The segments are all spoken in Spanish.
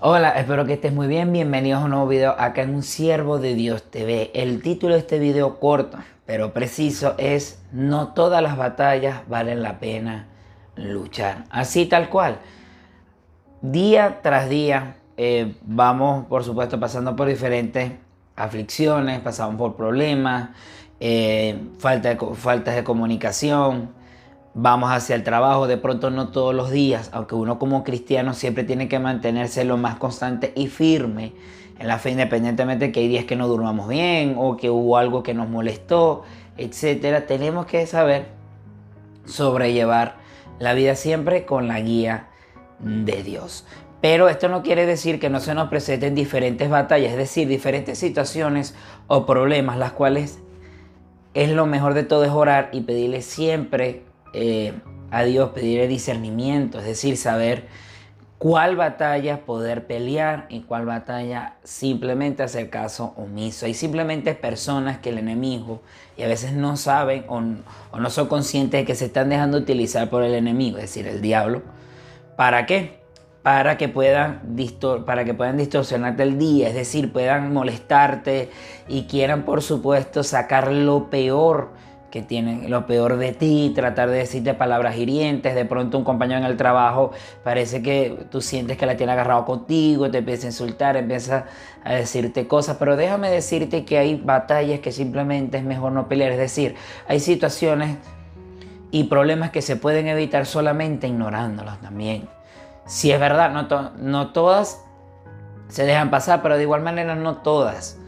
Hola, espero que estés muy bien. Bienvenidos a un nuevo video acá en Un Siervo de Dios TV. El título de este video corto, pero preciso, es No todas las batallas valen la pena luchar. Así tal cual. Día tras día eh, vamos, por supuesto, pasando por diferentes aflicciones, pasamos por problemas, eh, falta faltas de comunicación, vamos hacia el trabajo, de pronto no todos los días, aunque uno como cristiano siempre tiene que mantenerse lo más constante y firme en la fe, independientemente de que hay días que no durmamos bien o que hubo algo que nos molestó, etcétera. Tenemos que saber sobrellevar la vida siempre con la guía de Dios. Pero esto no quiere decir que no se nos presenten diferentes batallas, es decir, diferentes situaciones o problemas, las cuales es lo mejor de todo es orar y pedirle siempre eh, a Dios, pedirle discernimiento, es decir, saber cuál batalla poder pelear y cuál batalla simplemente hacer caso omiso. Hay simplemente personas que el enemigo y a veces no saben o, o no son conscientes de que se están dejando utilizar por el enemigo, es decir, el diablo. ¿Para qué? Para que, puedan para que puedan distorsionarte el día, es decir, puedan molestarte y quieran, por supuesto, sacar lo peor que tienen lo peor de ti, tratar de decirte palabras hirientes, de pronto un compañero en el trabajo parece que tú sientes que la tiene agarrado contigo, te empieza a insultar, empieza a decirte cosas, pero déjame decirte que hay batallas que simplemente es mejor no pelear, es decir, hay situaciones y problemas que se pueden evitar solamente ignorándolos también. Si es verdad, no, no todas se dejan pasar, pero de igual manera no todas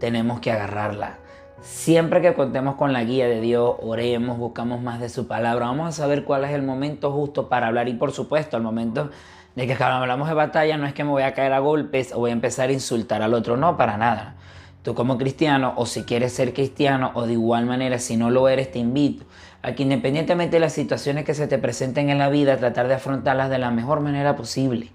tenemos que agarrarla. Siempre que contemos con la guía de Dios, oremos, buscamos más de su palabra, vamos a saber cuál es el momento justo para hablar y por supuesto el momento de que cuando hablamos de batalla no es que me voy a caer a golpes o voy a empezar a insultar al otro, no, para nada. Tú como cristiano o si quieres ser cristiano o de igual manera si no lo eres te invito a que independientemente de las situaciones que se te presenten en la vida tratar de afrontarlas de la mejor manera posible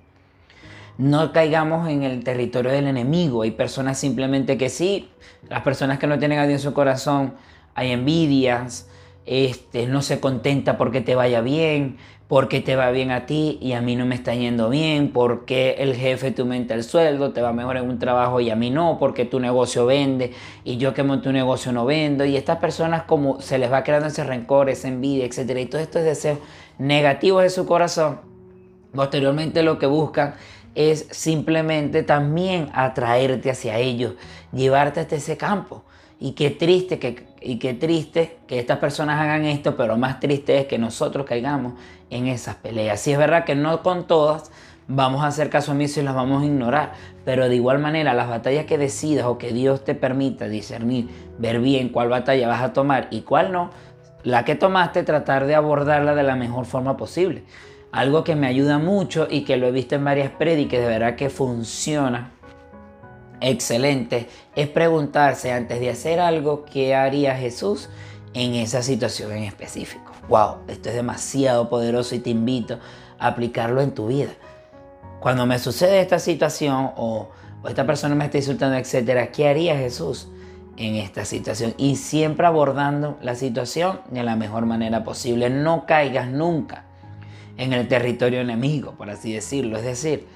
no caigamos en el territorio del enemigo. Hay personas simplemente que sí, las personas que no tienen a Dios en su corazón, hay envidias, este, no se contenta porque te vaya bien, porque te va bien a ti y a mí no me está yendo bien, porque el jefe te aumenta el sueldo, te va mejor en un trabajo y a mí no, porque tu negocio vende y yo que monto un negocio no vendo. Y estas personas como se les va creando ese rencor, esa envidia, etc. Y todos estos deseos negativos de su corazón, posteriormente lo que buscan es simplemente también atraerte hacia ellos, llevarte hasta ese campo. Y qué triste que, y qué triste que estas personas hagan esto, pero más triste es que nosotros caigamos en esas peleas. Si es verdad que no con todas vamos a hacer caso omiso y las vamos a ignorar, pero de igual manera las batallas que decidas o que Dios te permita discernir, ver bien cuál batalla vas a tomar y cuál no, la que tomaste tratar de abordarla de la mejor forma posible. Algo que me ayuda mucho y que lo he visto en varias prédicas, de verdad que funciona excelente, es preguntarse antes de hacer algo, ¿qué haría Jesús en esa situación en específico? Wow, esto es demasiado poderoso y te invito a aplicarlo en tu vida. Cuando me sucede esta situación o, o esta persona me está insultando, etcétera, ¿qué haría Jesús? en esta situación y siempre abordando la situación de la mejor manera posible. No caigas nunca en el territorio enemigo, por así decirlo. Es decir,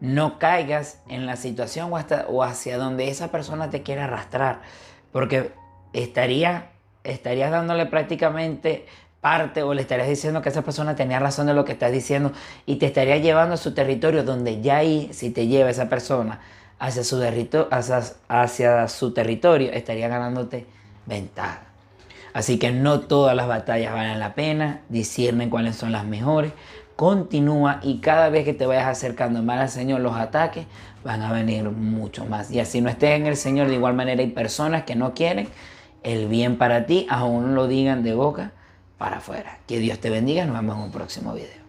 no caigas en la situación o, hasta, o hacia donde esa persona te quiere arrastrar, porque estaría, estarías dándole prácticamente parte o le estarías diciendo que esa persona tenía razón de lo que estás diciendo y te estaría llevando a su territorio donde ya ahí, si te lleva esa persona hacia su, hacia, hacia su territorio, estaría ganándote ventaja. Así que no todas las batallas valen la pena, disciernen cuáles son las mejores, continúa y cada vez que te vayas acercando más al Señor, los ataques van a venir mucho más. Y así no estés en el Señor, de igual manera hay personas que no quieren el bien para ti, aún lo digan de boca para afuera. Que Dios te bendiga, nos vemos en un próximo video.